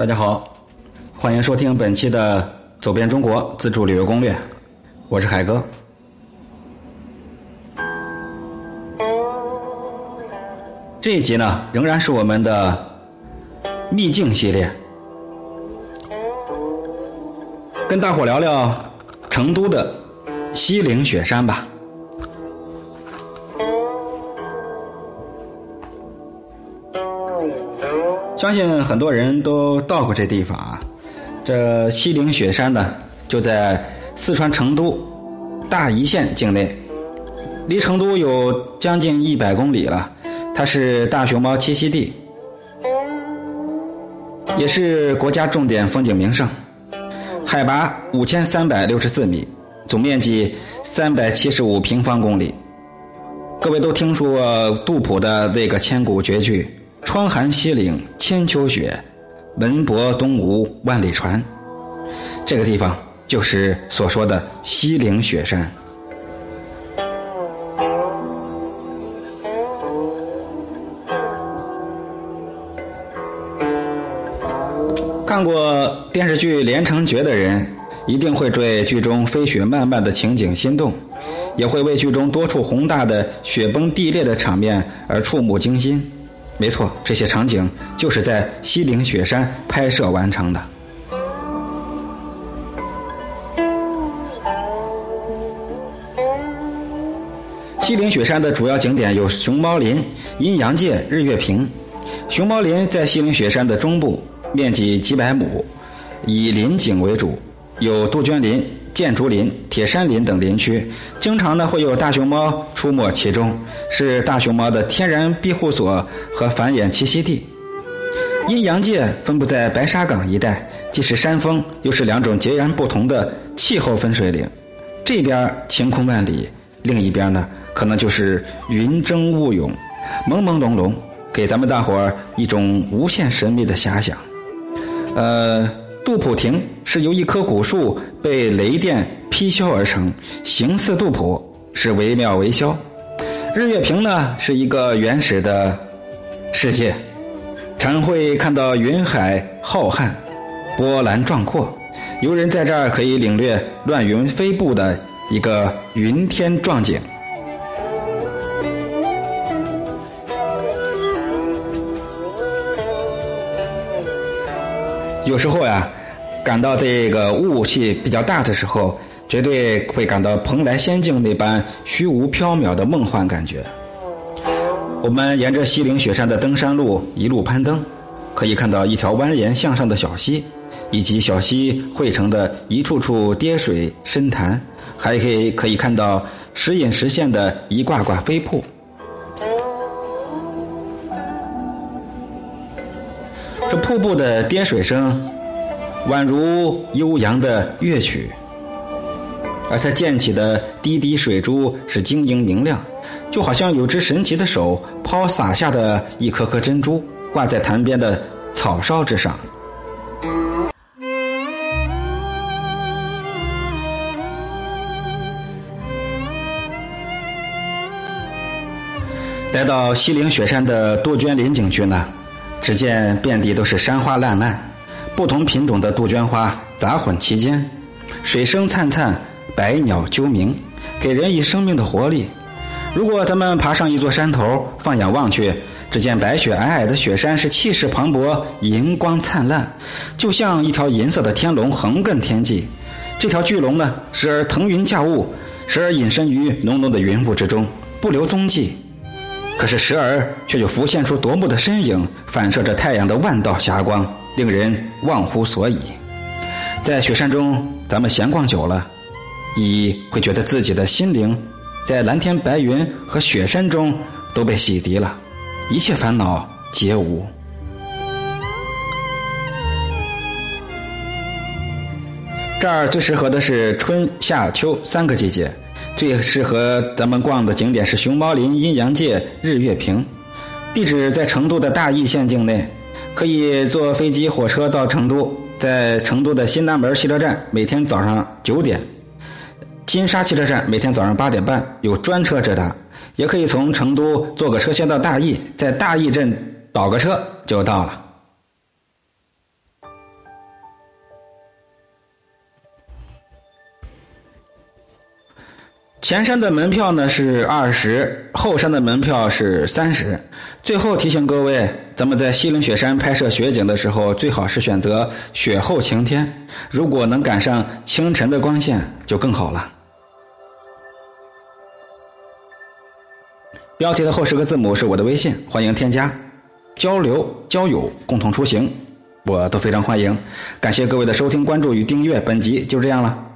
大家好，欢迎收听本期的《走遍中国自助旅游攻略》，我是海哥。这一集呢，仍然是我们的秘境系列，跟大伙聊聊成都的西岭雪山吧。相信很多人都到过这地方啊。这西岭雪山呢，就在四川成都大邑县境内，离成都有将近一百公里了。它是大熊猫栖息地，也是国家重点风景名胜。海拔五千三百六十四米，总面积三百七十五平方公里。各位都听说过杜甫的那个千古绝句？窗含西岭千秋雪，门泊东吴万里船。这个地方就是所说的西岭雪山。看过电视剧《连城诀》的人，一定会对剧中飞雪漫漫的情景心动，也会为剧中多处宏大的雪崩地裂的场面而触目惊心。没错，这些场景就是在西岭雪山拍摄完成的。西岭雪山的主要景点有熊猫林、阴阳界、日月坪。熊猫林在西岭雪山的中部，面积几百亩，以林景为主，有杜鹃林。箭竹林、铁山林等林区，经常呢会有大熊猫出没其中，是大熊猫的天然庇护所和繁衍栖息地。阴阳界分布在白沙岗一带，既是山峰，又是两种截然不同的气候分水岭。这边晴空万里，另一边呢可能就是云蒸雾涌，朦朦胧胧，给咱们大伙儿一种无限神秘的遐想。呃。杜甫亭是由一棵古树被雷电劈削而成，形似杜甫，是惟妙惟肖。日月坪呢，是一个原始的世界，常会看到云海浩瀚，波澜壮阔。游人在这儿可以领略乱云飞步的一个云天壮景。有时候呀，感到这个雾气比较大的时候，绝对会感到蓬莱仙境那般虚无缥缈的梦幻感觉。我们沿着西岭雪山的登山路一路攀登，可以看到一条蜿蜒向上的小溪，以及小溪汇成的一处处跌水深潭，还可以可以看到时隐时现的一挂挂飞瀑。这瀑布的跌水声，宛如悠扬的乐曲，而它溅起的滴滴水珠是晶莹明亮，就好像有只神奇的手抛洒下的一颗颗珍珠，挂在潭边的草梢之上。来到西岭雪山的杜鹃林景区呢？只见遍地都是山花烂漫，不同品种的杜鹃花杂混其间，水声灿灿，百鸟啾鸣，给人以生命的活力。如果咱们爬上一座山头，放眼望去，只见白雪皑皑的雪山是气势磅礴，银光灿烂，就像一条银色的天龙横亘天际。这条巨龙呢，时而腾云驾雾，时而隐身于浓浓的云雾之中，不留踪迹。可是时而却又浮现出夺目的身影，反射着太阳的万道霞光，令人忘乎所以。在雪山中，咱们闲逛久了，你会觉得自己的心灵，在蓝天白云和雪山中都被洗涤了，一切烦恼皆无。这儿最适合的是春夏秋三个季节。最适合咱们逛的景点是熊猫林、阴阳界、日月坪，地址在成都的大邑县境内，可以坐飞机、火车到成都，在成都的新南门汽车站，每天早上九点；金沙汽车站每天早上八点半有专车直达，也可以从成都坐个车先到大邑，在大邑镇倒个车就到了。前山的门票呢是二十，后山的门票是三十。最后提醒各位，咱们在西岭雪山拍摄雪景的时候，最好是选择雪后晴天。如果能赶上清晨的光线，就更好了。标题的后十个字母是我的微信，欢迎添加，交流交友，共同出行，我都非常欢迎。感谢各位的收听、关注与订阅，本集就这样了。